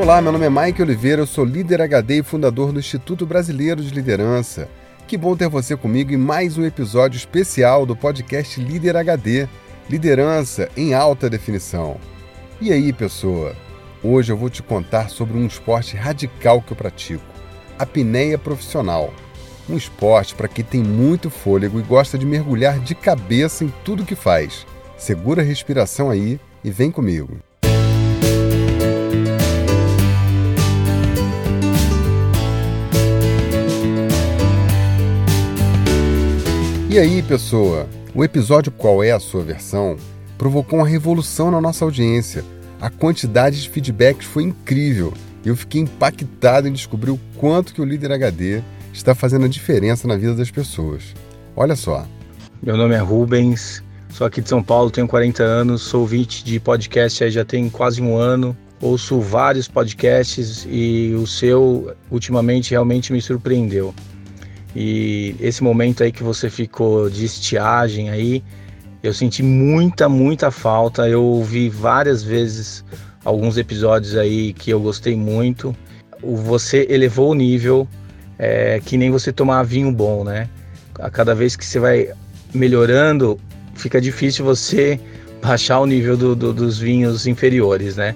Olá, meu nome é Mike Oliveira, eu sou líder HD e fundador do Instituto Brasileiro de Liderança. Que bom ter você comigo em mais um episódio especial do podcast Líder HD Liderança em Alta Definição. E aí, pessoa? Hoje eu vou te contar sobre um esporte radical que eu pratico: a apneia profissional. Um esporte para quem tem muito fôlego e gosta de mergulhar de cabeça em tudo que faz. Segura a respiração aí e vem comigo. E aí, pessoa? O episódio Qual é a sua versão provocou uma revolução na nossa audiência. A quantidade de feedbacks foi incrível eu fiquei impactado em descobrir o quanto que o líder HD está fazendo a diferença na vida das pessoas. Olha só. Meu nome é Rubens, sou aqui de São Paulo, tenho 40 anos, sou ouvinte de podcast já tem quase um ano. Ouço vários podcasts e o seu ultimamente realmente me surpreendeu. E esse momento aí que você ficou de estiagem aí, eu senti muita, muita falta. Eu ouvi várias vezes alguns episódios aí que eu gostei muito. Você elevou o nível, é, que nem você tomar vinho bom, né? A cada vez que você vai melhorando, fica difícil você baixar o nível do, do, dos vinhos inferiores, né?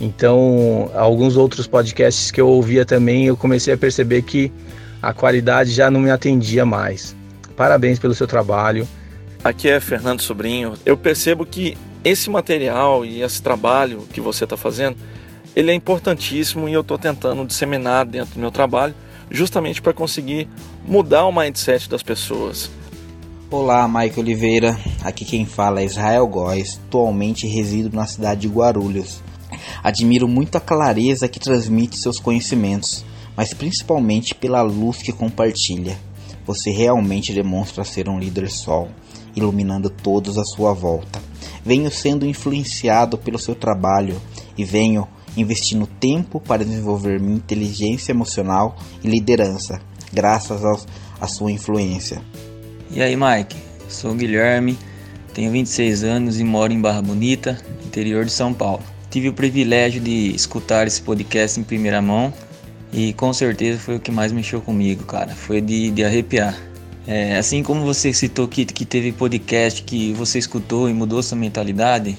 Então, alguns outros podcasts que eu ouvia também, eu comecei a perceber que a qualidade já não me atendia mais. Parabéns pelo seu trabalho. Aqui é Fernando Sobrinho. Eu percebo que esse material e esse trabalho que você está fazendo, ele é importantíssimo e eu estou tentando disseminar dentro do meu trabalho, justamente para conseguir mudar o mindset das pessoas. Olá, Mike Oliveira. Aqui quem fala é Israel Góes. Atualmente resido na cidade de Guarulhos. Admiro muito a clareza que transmite seus conhecimentos mas principalmente pela luz que compartilha. Você realmente demonstra ser um líder sol, iluminando todos à sua volta. Venho sendo influenciado pelo seu trabalho e venho investindo tempo para desenvolver minha inteligência emocional e liderança, graças à sua influência. E aí, Mike? Sou Guilherme, tenho 26 anos e moro em Barra Bonita, interior de São Paulo. Tive o privilégio de escutar esse podcast em primeira mão e com certeza foi o que mais mexeu comigo, cara. Foi de, de arrepiar. É, assim como você citou que, que teve podcast que você escutou e mudou sua mentalidade,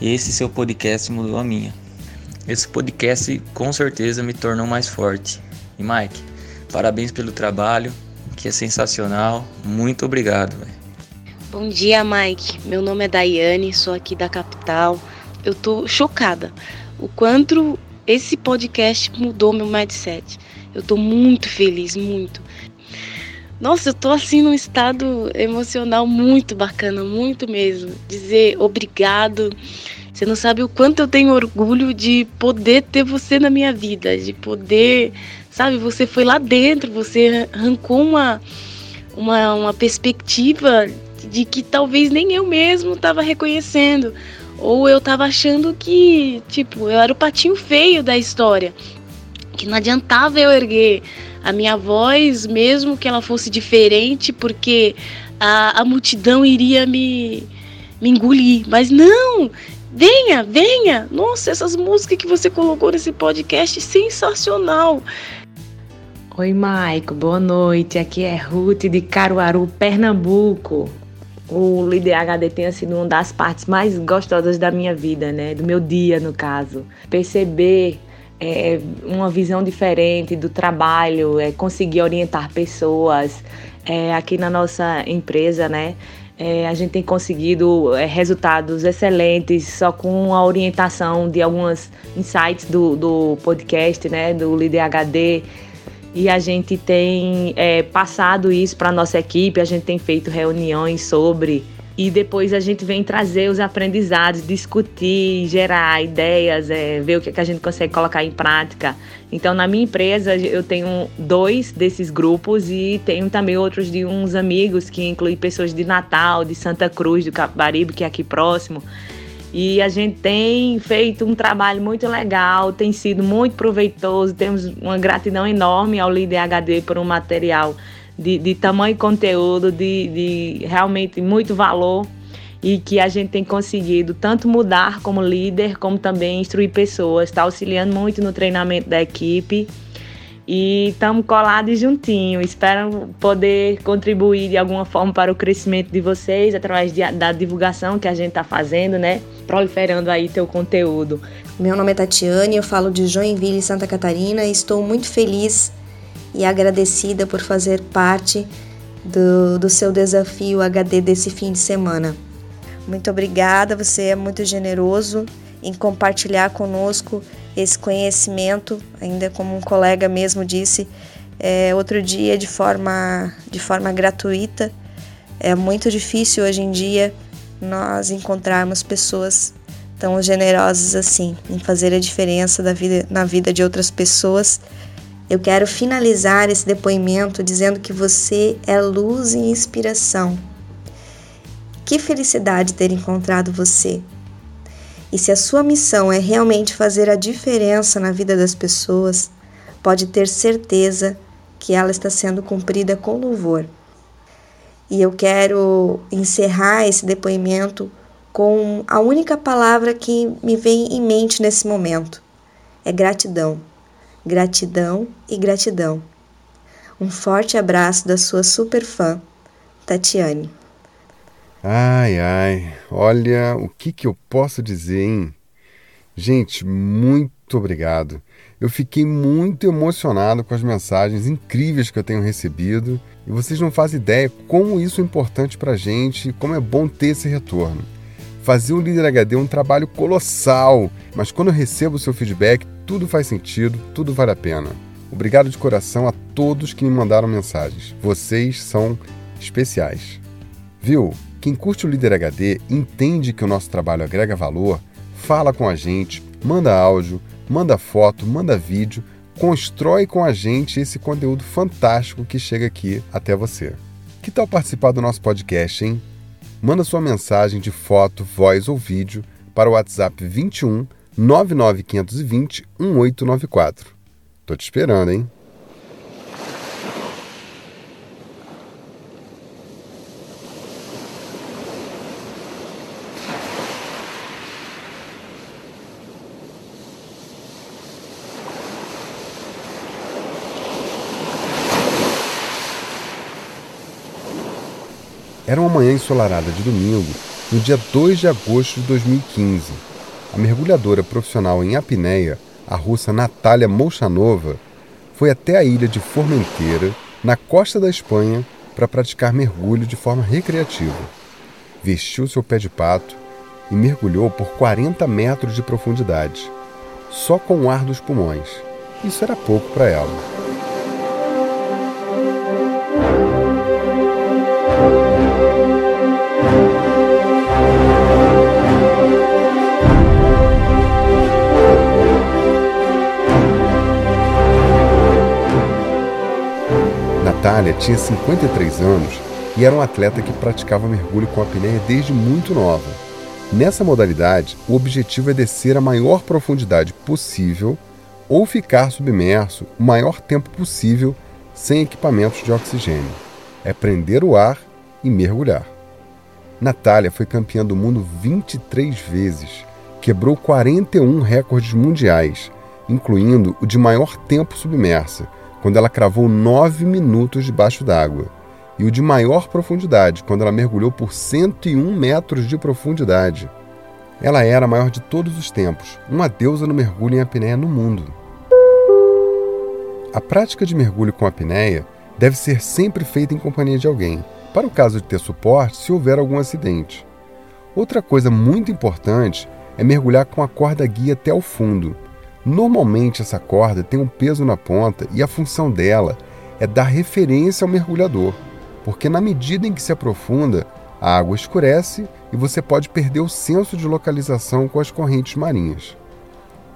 esse seu podcast mudou a minha. Esse podcast com certeza me tornou mais forte. E Mike, parabéns pelo trabalho, que é sensacional. Muito obrigado. Véio. Bom dia, Mike. Meu nome é Daiane, sou aqui da capital. Eu tô chocada o quanto esse podcast mudou meu mindset. Eu tô muito feliz, muito. Nossa, eu tô assim num estado emocional muito bacana, muito mesmo. Dizer obrigado. Você não sabe o quanto eu tenho orgulho de poder ter você na minha vida, de poder, sabe, você foi lá dentro, você arrancou uma uma, uma perspectiva de que talvez nem eu mesmo estava reconhecendo. Ou eu tava achando que, tipo, eu era o patinho feio da história. Que não adiantava eu erguer a minha voz, mesmo que ela fosse diferente, porque a, a multidão iria me, me engolir. Mas não! Venha, venha! Nossa, essas músicas que você colocou nesse podcast, sensacional! Oi, Maico, boa noite. Aqui é Ruth de Caruaru, Pernambuco o líder HD tenha sido uma das partes mais gostosas da minha vida, né? Do meu dia, no caso. Perceber é, uma visão diferente do trabalho, é, conseguir orientar pessoas. É, aqui na nossa empresa, né? É, a gente tem conseguido é, resultados excelentes só com a orientação de algumas insights do, do podcast, né? Do líder HD e a gente tem é, passado isso para nossa equipe, a gente tem feito reuniões sobre e depois a gente vem trazer os aprendizados, discutir, gerar ideias, é, ver o que, é que a gente consegue colocar em prática. Então, na minha empresa, eu tenho dois desses grupos e tenho também outros de uns amigos, que incluem pessoas de Natal, de Santa Cruz, do Capibaribe, que é aqui próximo. E a gente tem feito um trabalho muito legal, tem sido muito proveitoso, temos uma gratidão enorme ao Líder HD por um material de, de tamanho e conteúdo, de, de realmente muito valor. e que a gente tem conseguido tanto mudar como líder, como também instruir pessoas, está auxiliando muito no treinamento da equipe e estamos colados juntinho. Espero poder contribuir de alguma forma para o crescimento de vocês através de, da divulgação que a gente está fazendo, né? Proliferando aí teu conteúdo. Meu nome é Tatiane, eu falo de Joinville, Santa Catarina e estou muito feliz e agradecida por fazer parte do, do seu desafio HD desse fim de semana. Muito obrigada, você é muito generoso em compartilhar conosco esse conhecimento, ainda como um colega mesmo disse é, outro dia de forma, de forma gratuita. É muito difícil hoje em dia nós encontrarmos pessoas tão generosas assim em fazer a diferença da vida, na vida de outras pessoas. Eu quero finalizar esse depoimento dizendo que você é luz e inspiração. Que felicidade ter encontrado você. E se a sua missão é realmente fazer a diferença na vida das pessoas, pode ter certeza que ela está sendo cumprida com louvor. E eu quero encerrar esse depoimento com a única palavra que me vem em mente nesse momento: é gratidão. Gratidão e gratidão. Um forte abraço da sua super fã, Tatiane. Ai, ai, olha o que, que eu posso dizer, hein? Gente, muito obrigado. Eu fiquei muito emocionado com as mensagens incríveis que eu tenho recebido e vocês não fazem ideia como isso é importante para a gente e como é bom ter esse retorno. Fazer o Líder HD é um trabalho colossal, mas quando eu recebo o seu feedback, tudo faz sentido, tudo vale a pena. Obrigado de coração a todos que me mandaram mensagens. Vocês são especiais. Viu? Quem curte o Líder HD entende que o nosso trabalho agrega valor, fala com a gente, manda áudio, manda foto, manda vídeo, constrói com a gente esse conteúdo fantástico que chega aqui até você. Que tal participar do nosso podcast, hein? Manda sua mensagem de foto, voz ou vídeo para o WhatsApp 21 99520 1894. Tô te esperando, hein? Era uma manhã ensolarada de domingo, no dia 2 de agosto de 2015. A mergulhadora profissional em apneia, a russa Natália Molchanova, foi até a ilha de Formenteira, na costa da Espanha, para praticar mergulho de forma recreativa. Vestiu seu pé de pato e mergulhou por 40 metros de profundidade, só com o ar dos pulmões. Isso era pouco para ela. Natália tinha 53 anos e era um atleta que praticava mergulho com apneia desde muito nova. Nessa modalidade, o objetivo é descer a maior profundidade possível ou ficar submerso o maior tempo possível sem equipamentos de oxigênio. É prender o ar e mergulhar. Natália foi campeã do mundo 23 vezes, quebrou 41 recordes mundiais, incluindo o de maior tempo submersa, quando ela cravou 9 minutos debaixo d'água, e o de maior profundidade, quando ela mergulhou por 101 metros de profundidade. Ela era a maior de todos os tempos, uma deusa no mergulho em apneia no mundo. A prática de mergulho com apneia deve ser sempre feita em companhia de alguém, para o caso de ter suporte se houver algum acidente. Outra coisa muito importante é mergulhar com a corda guia até o fundo, Normalmente essa corda tem um peso na ponta e a função dela é dar referência ao mergulhador, porque na medida em que se aprofunda, a água escurece e você pode perder o senso de localização com as correntes marinhas.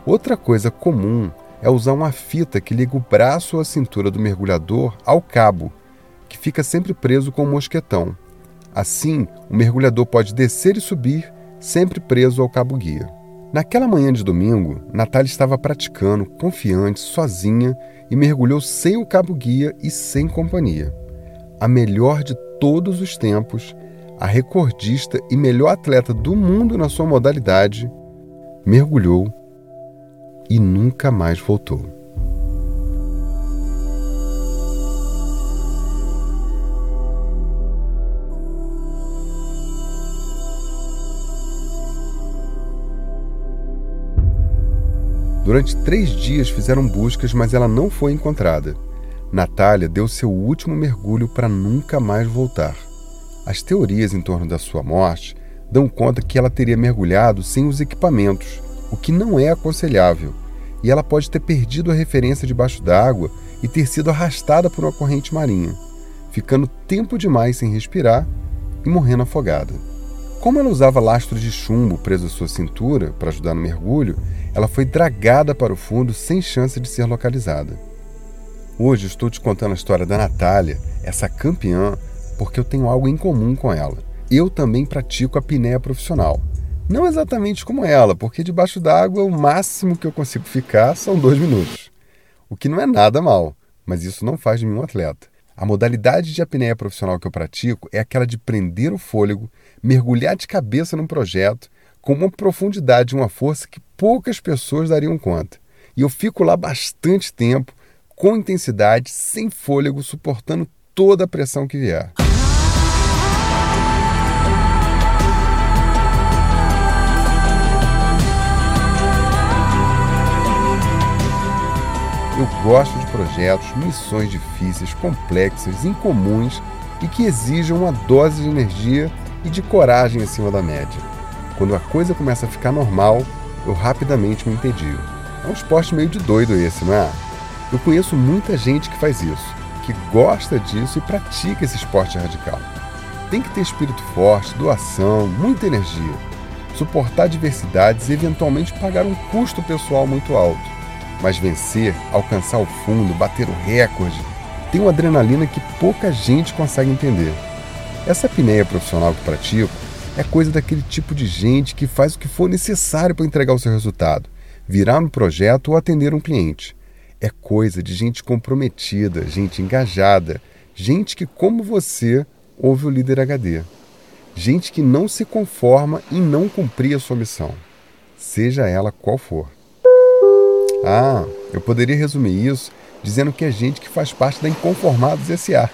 Outra coisa comum é usar uma fita que liga o braço ou a cintura do mergulhador ao cabo, que fica sempre preso com o um mosquetão. Assim, o mergulhador pode descer e subir, sempre preso ao cabo guia. Naquela manhã de domingo, Natália estava praticando, confiante, sozinha e mergulhou sem o cabo-guia e sem companhia. A melhor de todos os tempos, a recordista e melhor atleta do mundo na sua modalidade, mergulhou e nunca mais voltou. Durante três dias fizeram buscas, mas ela não foi encontrada. Natália deu seu último mergulho para nunca mais voltar. As teorias em torno da sua morte dão conta que ela teria mergulhado sem os equipamentos, o que não é aconselhável, e ela pode ter perdido a referência debaixo d'água e ter sido arrastada por uma corrente marinha, ficando tempo demais sem respirar e morrendo afogada. Como ela usava lastro de chumbo preso à sua cintura para ajudar no mergulho, ela foi dragada para o fundo sem chance de ser localizada. Hoje estou te contando a história da Natália, essa campeã, porque eu tenho algo em comum com ela. Eu também pratico a apneia profissional. Não exatamente como ela, porque debaixo d'água o máximo que eu consigo ficar são dois minutos. O que não é nada mal, mas isso não faz de mim um atleta. A modalidade de apneia profissional que eu pratico é aquela de prender o fôlego, mergulhar de cabeça num projeto com uma profundidade e uma força que poucas pessoas dariam conta. E eu fico lá bastante tempo, com intensidade, sem fôlego, suportando toda a pressão que vier. Eu gosto de projetos, missões difíceis, complexas, incomuns e que exijam uma dose de energia e de coragem acima da média. Quando a coisa começa a ficar normal, eu rapidamente me entedio. É um esporte meio de doido esse, não é? Eu conheço muita gente que faz isso, que gosta disso e pratica esse esporte radical. Tem que ter espírito forte, doação, muita energia, suportar adversidades e eventualmente pagar um custo pessoal muito alto. Mas vencer, alcançar o fundo, bater o recorde, tem uma adrenalina que pouca gente consegue entender. Essa apneia profissional que pratico é coisa daquele tipo de gente que faz o que for necessário para entregar o seu resultado, virar um projeto ou atender um cliente. É coisa de gente comprometida, gente engajada, gente que, como você, ouve o líder HD. Gente que não se conforma em não cumprir a sua missão, seja ela qual for. Ah, eu poderia resumir isso dizendo que é gente que faz parte da Inconformados S.A.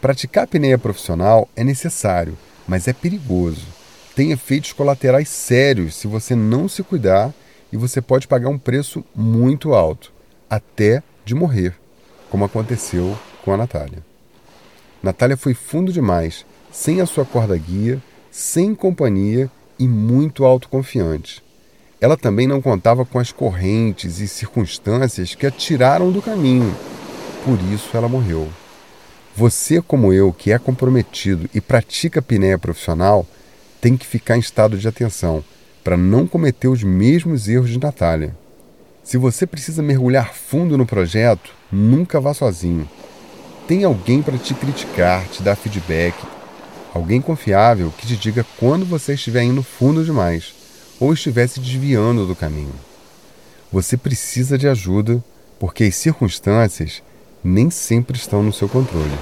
Praticar apneia profissional é necessário, mas é perigoso. Tem efeitos colaterais sérios se você não se cuidar e você pode pagar um preço muito alto, até de morrer, como aconteceu com a Natália. Natália foi fundo demais, sem a sua corda guia, sem companhia e muito autoconfiante. Ela também não contava com as correntes e circunstâncias que a tiraram do caminho. Por isso ela morreu. Você, como eu, que é comprometido e pratica apneia profissional, tem que ficar em estado de atenção para não cometer os mesmos erros de Natália. Se você precisa mergulhar fundo no projeto, nunca vá sozinho. Tem alguém para te criticar, te dar feedback, alguém confiável que te diga quando você estiver indo fundo demais ou estiver se desviando do caminho. Você precisa de ajuda porque as circunstâncias nem sempre estão no seu controle.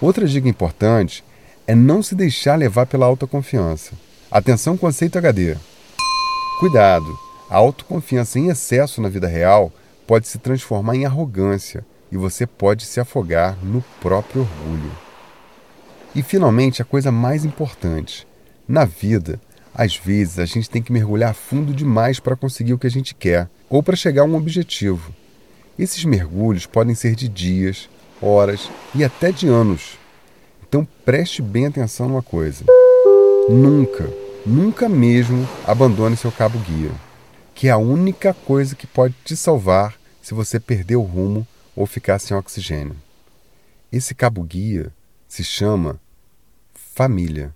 Outra dica importante é não se deixar levar pela autoconfiança. Atenção conceito HD. Cuidado, a autoconfiança em excesso na vida real pode se transformar em arrogância e você pode se afogar no próprio orgulho. E finalmente, a coisa mais importante: na vida, às vezes a gente tem que mergulhar fundo demais para conseguir o que a gente quer ou para chegar a um objetivo. Esses mergulhos podem ser de dias, horas e até de anos. Então preste bem atenção numa coisa. Nunca, nunca mesmo abandone seu cabo guia, que é a única coisa que pode te salvar se você perder o rumo ou ficar sem oxigênio. Esse cabo guia se chama família.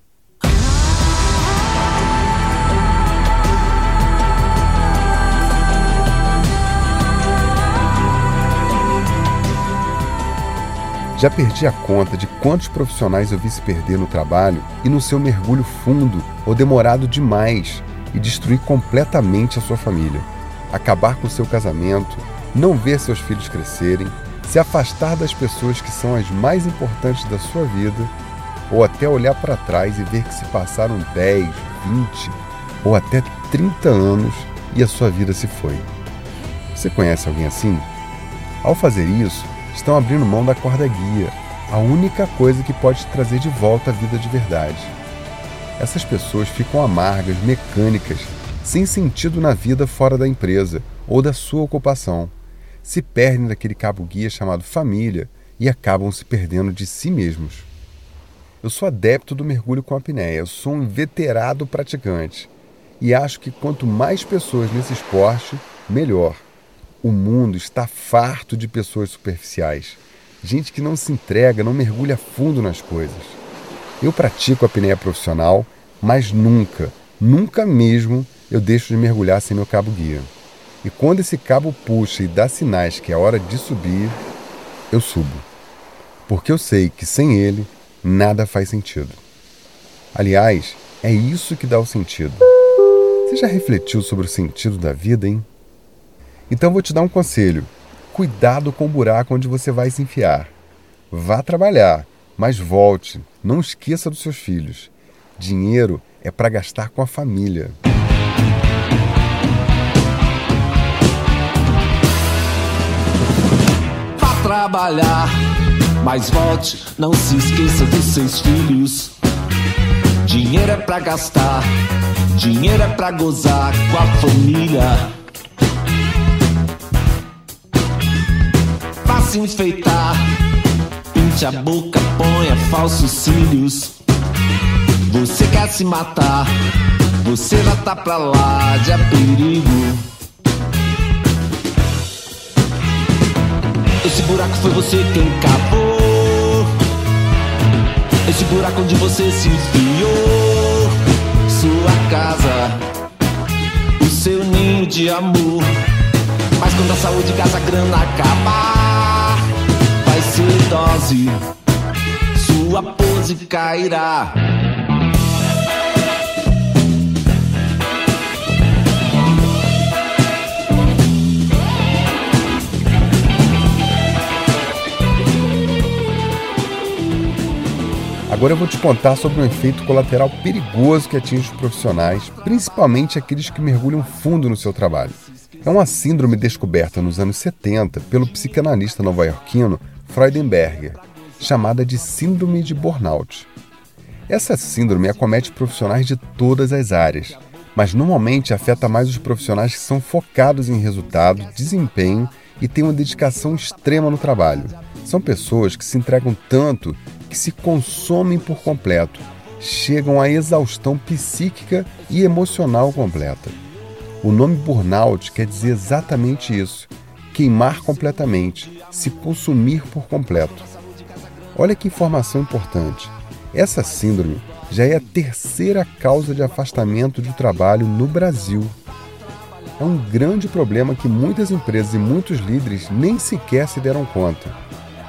Já perdi a conta de quantos profissionais eu vi se perder no trabalho e no seu mergulho fundo ou demorado demais e destruir completamente a sua família, acabar com seu casamento, não ver seus filhos crescerem, se afastar das pessoas que são as mais importantes da sua vida ou até olhar para trás e ver que se passaram 10, 20 ou até 30 anos e a sua vida se foi. Você conhece alguém assim? Ao fazer isso, estão abrindo mão da corda guia, a única coisa que pode trazer de volta a vida de verdade. Essas pessoas ficam amargas, mecânicas, sem sentido na vida fora da empresa ou da sua ocupação. Se perdem daquele cabo guia chamado família e acabam se perdendo de si mesmos. Eu sou adepto do mergulho com apneia, eu sou um inveterado praticante e acho que quanto mais pessoas nesse esporte, melhor. O mundo está farto de pessoas superficiais, gente que não se entrega, não mergulha fundo nas coisas. Eu pratico a apneia profissional, mas nunca, nunca mesmo eu deixo de mergulhar sem meu cabo guia. E quando esse cabo puxa e dá sinais que é hora de subir, eu subo. Porque eu sei que sem ele nada faz sentido. Aliás, é isso que dá o sentido. Você já refletiu sobre o sentido da vida, hein? Então vou te dar um conselho. Cuidado com o buraco onde você vai se enfiar. Vá trabalhar, mas volte. Não esqueça dos seus filhos. Dinheiro é para gastar com a família. Vá trabalhar, mas volte. Não se esqueça dos seus filhos. Dinheiro é para gastar Dinheiro é pra gozar com a família. Se enfeitar, pinte a boca, ponha falsos cílios. Você quer se matar, você já tá pra lá de a perigo. Esse buraco foi você quem cavou. Esse buraco onde você se enfiou sua casa, o seu ninho de amor. Mas quando a saúde casa grana acabar, sua pose cairá. Agora eu vou te contar sobre um efeito colateral perigoso que atinge os profissionais, principalmente aqueles que mergulham fundo no seu trabalho. É uma síndrome descoberta nos anos 70 pelo psicanalista nova-iorquino Freudenberger, chamada de Síndrome de Burnout. Essa síndrome acomete profissionais de todas as áreas, mas normalmente afeta mais os profissionais que são focados em resultado, desempenho e têm uma dedicação extrema no trabalho. São pessoas que se entregam tanto que se consomem por completo, chegam à exaustão psíquica e emocional completa. O nome burnout quer dizer exatamente isso: queimar completamente, se consumir por completo. Olha que informação importante. Essa síndrome já é a terceira causa de afastamento de trabalho no Brasil. É um grande problema que muitas empresas e muitos líderes nem sequer se deram conta.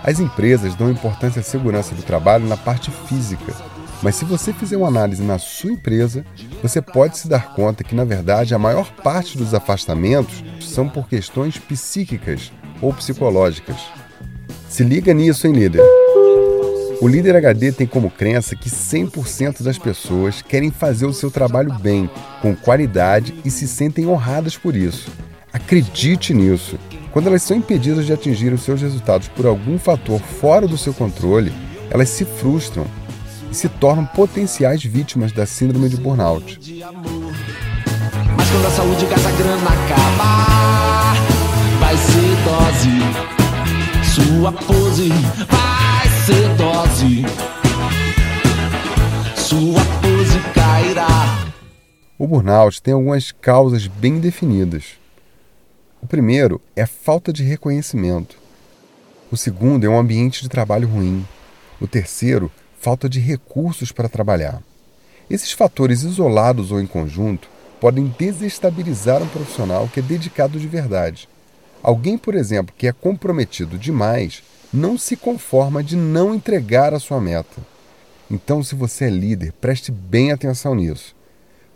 As empresas dão importância à segurança do trabalho na parte física, mas se você fizer uma análise na sua empresa, você pode se dar conta que, na verdade, a maior parte dos afastamentos são por questões psíquicas ou psicológicas. Se liga nisso, hein, líder? O líder HD tem como crença que 100% das pessoas querem fazer o seu trabalho bem, com qualidade e se sentem honradas por isso. Acredite nisso. Quando elas são impedidas de atingir os seus resultados por algum fator fora do seu controle, elas se frustram e se tornam potenciais vítimas da síndrome de burnout. Mas quando a saúde grana acabar, Sua pose vai ser dose. Sua pose cairá. O burnout tem algumas causas bem definidas. O primeiro é a falta de reconhecimento. O segundo é um ambiente de trabalho ruim. O terceiro, falta de recursos para trabalhar. Esses fatores isolados ou em conjunto podem desestabilizar um profissional que é dedicado de verdade. Alguém, por exemplo, que é comprometido demais, não se conforma de não entregar a sua meta. Então, se você é líder, preste bem atenção nisso.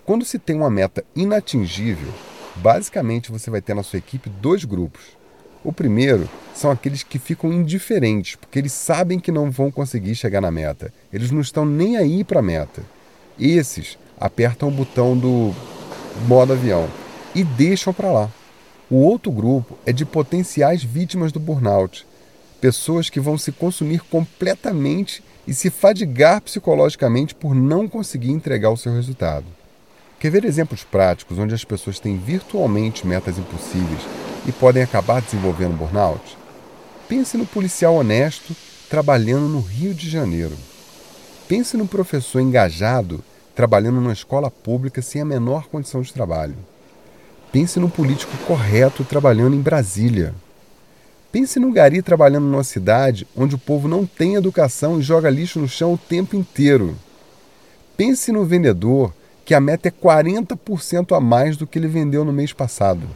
Quando se tem uma meta inatingível, Basicamente, você vai ter na sua equipe dois grupos. O primeiro são aqueles que ficam indiferentes, porque eles sabem que não vão conseguir chegar na meta. Eles não estão nem aí para a meta. Esses apertam o botão do modo avião e deixam para lá. O outro grupo é de potenciais vítimas do burnout, pessoas que vão se consumir completamente e se fadigar psicologicamente por não conseguir entregar o seu resultado. Quer ver exemplos práticos onde as pessoas têm virtualmente metas impossíveis e podem acabar desenvolvendo burnout? Pense no policial honesto trabalhando no Rio de Janeiro. Pense no professor engajado trabalhando numa escola pública sem a menor condição de trabalho. Pense no político correto trabalhando em Brasília. Pense no gari trabalhando numa cidade onde o povo não tem educação e joga lixo no chão o tempo inteiro. Pense no vendedor que a meta é 40% a mais do que ele vendeu no mês passado.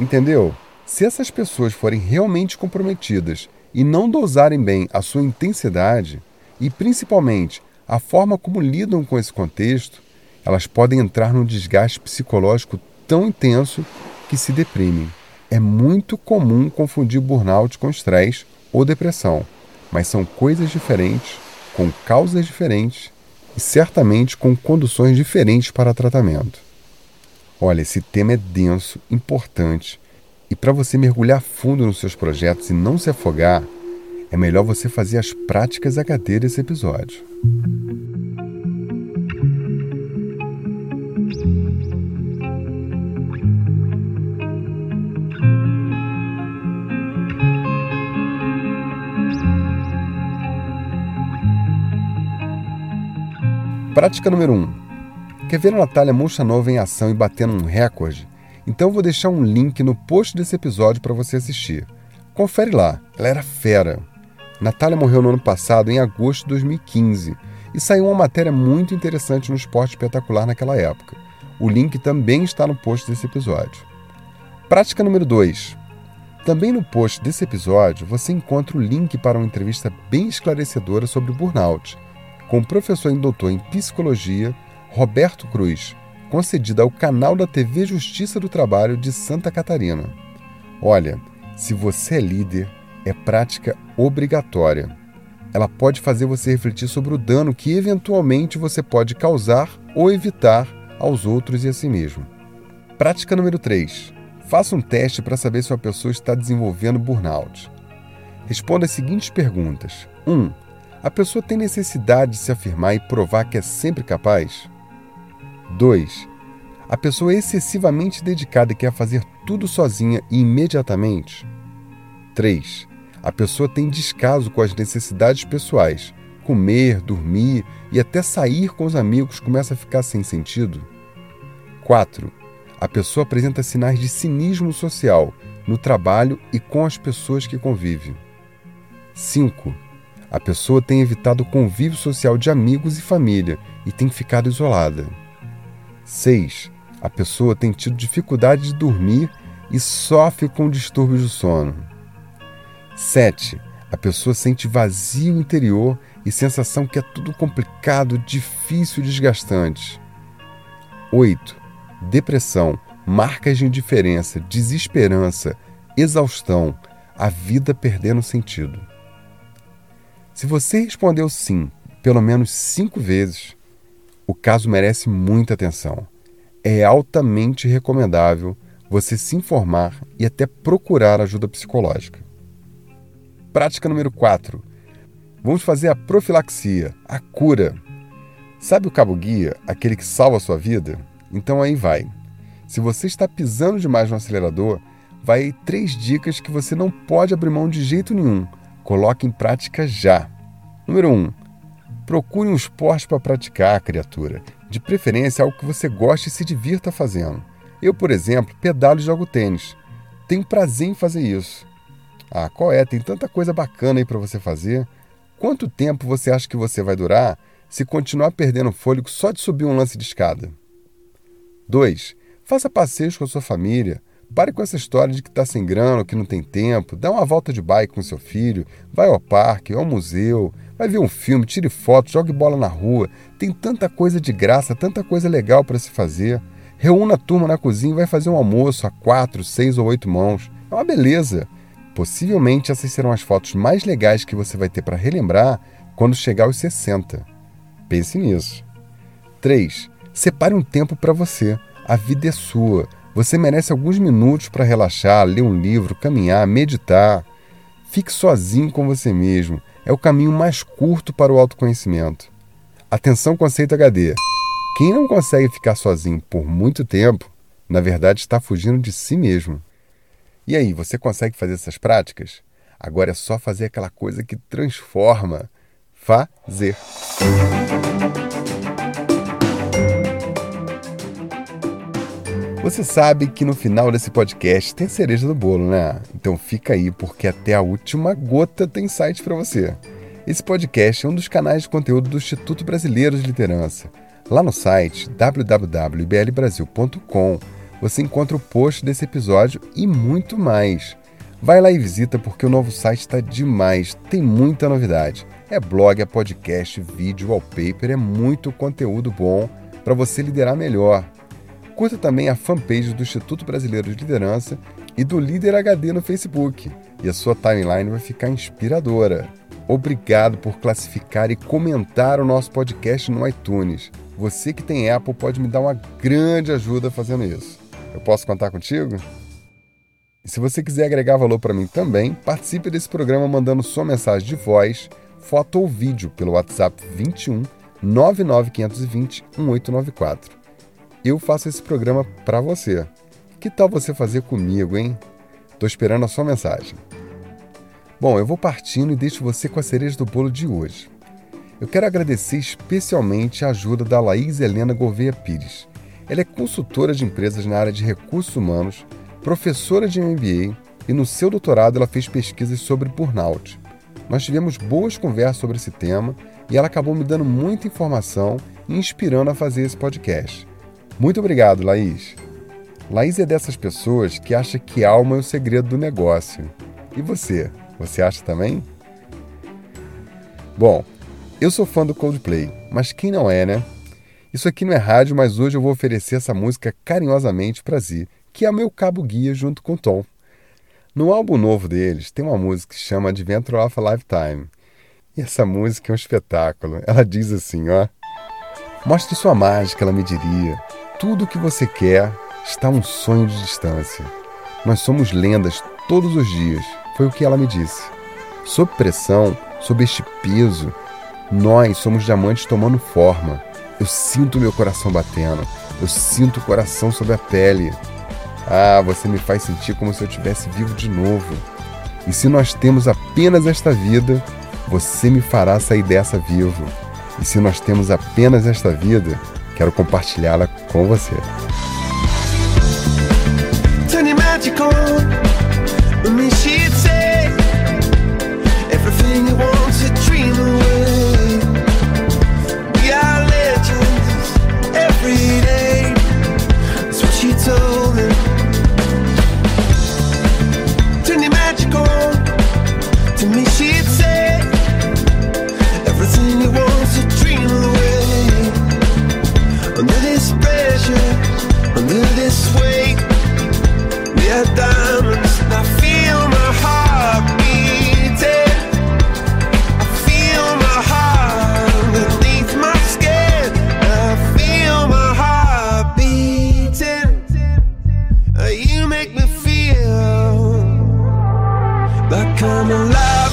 Entendeu? Se essas pessoas forem realmente comprometidas e não dosarem bem a sua intensidade e principalmente a forma como lidam com esse contexto, elas podem entrar num desgaste psicológico tão intenso que se deprimem. É muito comum confundir burnout com estresse ou depressão, mas são coisas diferentes, com causas diferentes e certamente com conduções diferentes para tratamento. Olha, esse tema é denso, importante, e para você mergulhar fundo nos seus projetos e não se afogar, é melhor você fazer as práticas HD desse episódio. Prática número 1. Um. Quer ver a Natália Monchanova em ação e batendo um recorde? Então vou deixar um link no post desse episódio para você assistir. Confere lá, ela era fera. Natália morreu no ano passado, em agosto de 2015, e saiu uma matéria muito interessante no Esporte Espetacular naquela época. O link também está no post desse episódio. Prática número 2. Também no post desse episódio você encontra o link para uma entrevista bem esclarecedora sobre burnout com o professor e doutor em psicologia Roberto Cruz, concedida ao canal da TV Justiça do Trabalho de Santa Catarina. Olha, se você é líder, é prática obrigatória. Ela pode fazer você refletir sobre o dano que eventualmente você pode causar ou evitar aos outros e a si mesmo. Prática número 3. Faça um teste para saber se uma pessoa está desenvolvendo burnout. Responda as seguintes perguntas: 1. Um, a pessoa tem necessidade de se afirmar e provar que é sempre capaz? 2. A pessoa é excessivamente dedicada e quer fazer tudo sozinha e imediatamente? 3. A pessoa tem descaso com as necessidades pessoais. Comer, dormir e até sair com os amigos começa a ficar sem sentido? 4. A pessoa apresenta sinais de cinismo social no trabalho e com as pessoas que convive. 5 a pessoa tem evitado o convívio social de amigos e família e tem ficado isolada. 6. A pessoa tem tido dificuldade de dormir e sofre com distúrbios do sono. 7. A pessoa sente vazio interior e sensação que é tudo complicado, difícil e desgastante. 8. Depressão, marcas de indiferença, desesperança, exaustão, a vida perdendo sentido. Se você respondeu sim pelo menos cinco vezes, o caso merece muita atenção. É altamente recomendável você se informar e até procurar ajuda psicológica. Prática número 4. Vamos fazer a profilaxia, a cura. Sabe o cabo guia, aquele que salva a sua vida? Então aí vai. Se você está pisando demais no acelerador, vai três dicas que você não pode abrir mão de jeito nenhum Coloque em prática já. Número 1. Um, procure um esporte para praticar, criatura. De preferência algo que você goste e se divirta fazendo. Eu, por exemplo, pedalo e jogo tênis. Tenho prazer em fazer isso. Ah, qual é? Tem tanta coisa bacana aí para você fazer. Quanto tempo você acha que você vai durar se continuar perdendo fôlego só de subir um lance de escada? 2. Faça passeios com a sua família. Pare com essa história de que está sem grana, que não tem tempo. Dá uma volta de bike com seu filho, vai ao parque, ao museu, vai ver um filme, tire foto, jogue bola na rua. Tem tanta coisa de graça, tanta coisa legal para se fazer. Reúna a turma na cozinha e vai fazer um almoço a quatro, seis ou oito mãos. É uma beleza. Possivelmente essas serão as fotos mais legais que você vai ter para relembrar quando chegar aos 60. Pense nisso. 3. Separe um tempo para você. A vida é sua. Você merece alguns minutos para relaxar, ler um livro, caminhar, meditar. Fique sozinho com você mesmo. É o caminho mais curto para o autoconhecimento. Atenção, conceito HD. Quem não consegue ficar sozinho por muito tempo, na verdade está fugindo de si mesmo. E aí, você consegue fazer essas práticas? Agora é só fazer aquela coisa que transforma. Fazer. Você sabe que no final desse podcast tem cereja do bolo, né? Então fica aí, porque até a última gota tem site para você. Esse podcast é um dos canais de conteúdo do Instituto Brasileiro de Liderança. Lá no site www.iblbrasil.com você encontra o post desse episódio e muito mais. Vai lá e visita porque o novo site está demais, tem muita novidade. É blog, é podcast, vídeo, wallpaper, é muito conteúdo bom para você liderar melhor. Curta também a fanpage do Instituto Brasileiro de Liderança e do Líder HD no Facebook, e a sua timeline vai ficar inspiradora. Obrigado por classificar e comentar o nosso podcast no iTunes. Você que tem Apple pode me dar uma grande ajuda fazendo isso. Eu posso contar contigo? E se você quiser agregar valor para mim também, participe desse programa mandando sua mensagem de voz, foto ou vídeo pelo WhatsApp 21 99520 1894 eu faço esse programa para você. Que tal você fazer comigo, hein? Tô esperando a sua mensagem. Bom, eu vou partindo e deixo você com a cereja do bolo de hoje. Eu quero agradecer especialmente a ajuda da Laís Helena Gouveia Pires. Ela é consultora de empresas na área de recursos humanos, professora de MBA e no seu doutorado ela fez pesquisas sobre burnout. Nós tivemos boas conversas sobre esse tema e ela acabou me dando muita informação e inspirando a fazer esse podcast. Muito obrigado, Laís. Laís é dessas pessoas que acha que alma é o segredo do negócio. E você? Você acha também? Bom, eu sou fã do Coldplay, mas quem não é, né? Isso aqui não é rádio, mas hoje eu vou oferecer essa música carinhosamente para Zi, que é meu cabo guia junto com Tom. No álbum novo deles tem uma música que chama Adventure of a Lifetime. E essa música é um espetáculo. Ela diz assim, ó: Mostre sua mágica, ela me diria. Tudo o que você quer está um sonho de distância. Nós somos lendas todos os dias, foi o que ela me disse. Sob pressão, sob este peso, nós somos diamantes tomando forma. Eu sinto meu coração batendo, eu sinto o coração sob a pele. Ah, você me faz sentir como se eu estivesse vivo de novo. E se nós temos apenas esta vida, você me fará sair dessa vivo. E se nós temos apenas esta vida, Quero compartilhá-la com você. love.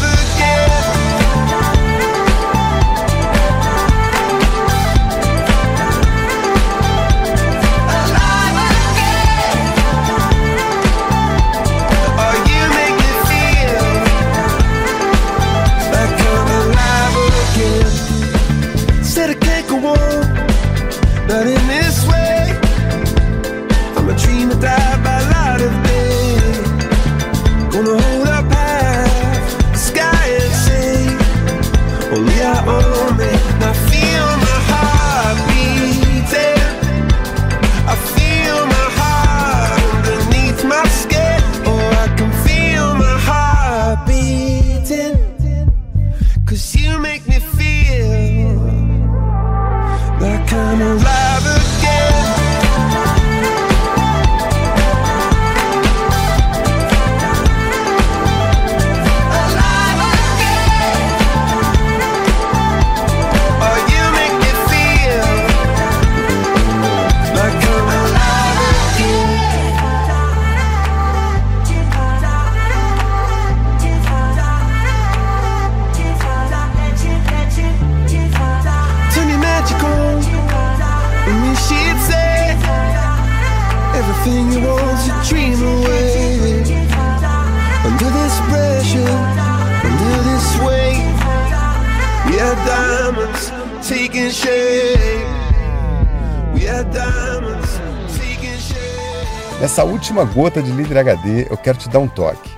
Última gota de líder HD, eu quero te dar um toque.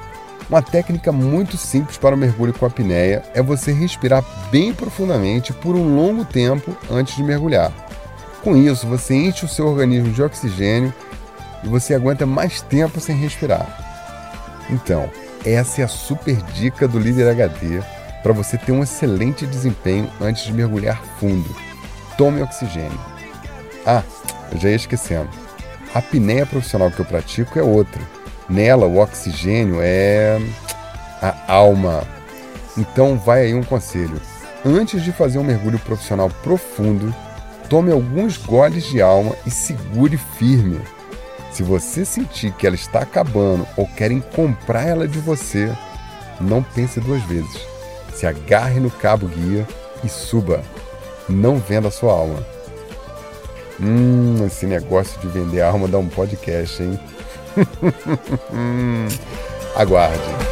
Uma técnica muito simples para o mergulho com a apneia é você respirar bem profundamente por um longo tempo antes de mergulhar. Com isso, você enche o seu organismo de oxigênio e você aguenta mais tempo sem respirar. Então, essa é a super dica do Líder HD para você ter um excelente desempenho antes de mergulhar fundo. Tome oxigênio. Ah, já ia esquecendo. A apneia profissional que eu pratico é outra. Nela, o oxigênio é a alma. Então, vai aí um conselho. Antes de fazer um mergulho profissional profundo, tome alguns goles de alma e segure firme. Se você sentir que ela está acabando ou querem comprar ela de você, não pense duas vezes. Se agarre no cabo guia e suba. Não venda sua alma. Hum, esse negócio de vender alma dá um podcast, hein? Aguarde.